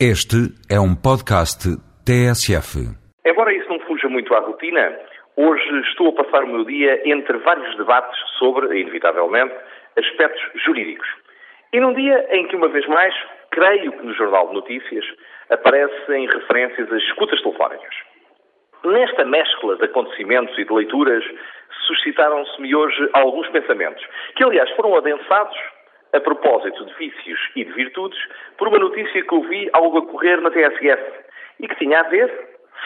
Este é um podcast TSF. Embora isso não fuja muito à rotina, hoje estou a passar o meu dia entre vários debates sobre, inevitavelmente, aspectos jurídicos. E num dia em que, uma vez mais, creio que no Jornal de Notícias aparecem referências às escutas telefónicas. Nesta mescla de acontecimentos e de leituras, suscitaram-se-me hoje alguns pensamentos, que aliás foram adensados a propósito de vícios e de virtudes, por uma notícia que ouvi ao ocorrer na TSF e que tinha a ver,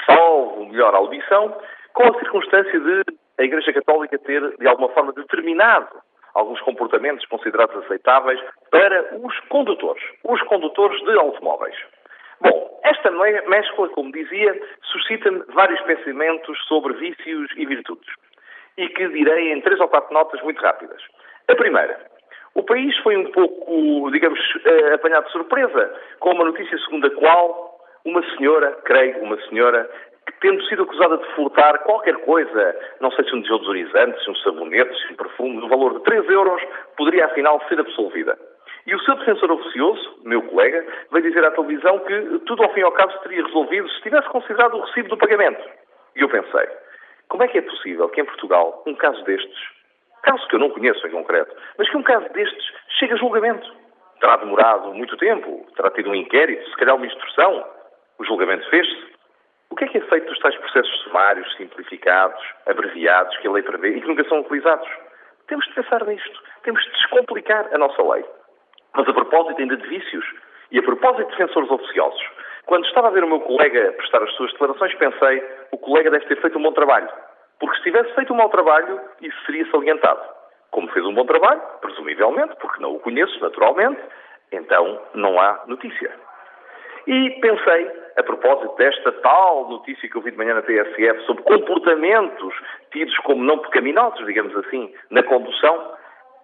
salvo melhor audição, com a circunstância de a Igreja Católica ter, de alguma forma, determinado alguns comportamentos considerados aceitáveis para os condutores, os condutores de automóveis. Bom, esta mescla, como dizia, suscita-me vários pensamentos sobre vícios e virtudes. E que direi em três ou quatro notas muito rápidas. A primeira, o país foi um pouco, digamos, eh, apanhado de surpresa com uma notícia segundo a qual uma senhora, creio, uma senhora, que tendo sido acusada de furtar qualquer coisa, não sei se um desodorizante, se um sabonete, se um perfume, no valor de 3 euros, poderia afinal ser absolvida. E o seu defensor oficioso, meu colega, veio dizer à televisão que tudo ao fim e ao cabo se teria resolvido se tivesse considerado o recibo do pagamento. E eu pensei, como é que é possível que em Portugal um caso destes caso que eu não conheço em concreto, mas que um caso destes chegue a julgamento. Terá demorado muito tempo, terá tido um inquérito, se calhar uma instrução. O julgamento fez-se. O que é que é feito dos tais processos sumários, simplificados, abreviados, que a lei prevê e que nunca são utilizados? Temos de pensar nisto. Temos de descomplicar a nossa lei. Mas a propósito ainda de vícios e a propósito de defensores oficiosos, quando estava a ver o meu colega prestar as suas declarações, pensei o colega deve ter feito um bom trabalho. Porque se tivesse feito um mau trabalho, isso seria salientado. Como fez um bom trabalho, presumivelmente, porque não o conheço naturalmente, então não há notícia. E pensei, a propósito desta tal notícia que eu vi de manhã na TSF sobre comportamentos tidos como não pecaminosos, digamos assim, na condução,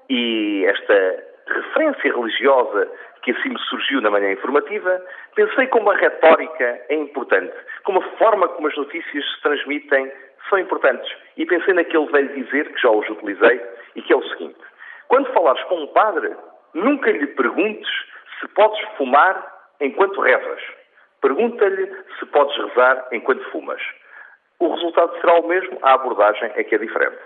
e esta referência religiosa que assim me surgiu na manhã informativa, pensei como a retórica é importante, como a forma como as notícias se transmitem são importantes. E pensei naquele velho dizer, que já hoje utilizei, e que é o seguinte: quando falares com um padre, nunca lhe perguntes se podes fumar enquanto rezas. Pergunta-lhe se podes rezar enquanto fumas. O resultado será o mesmo, a abordagem é que é diferente.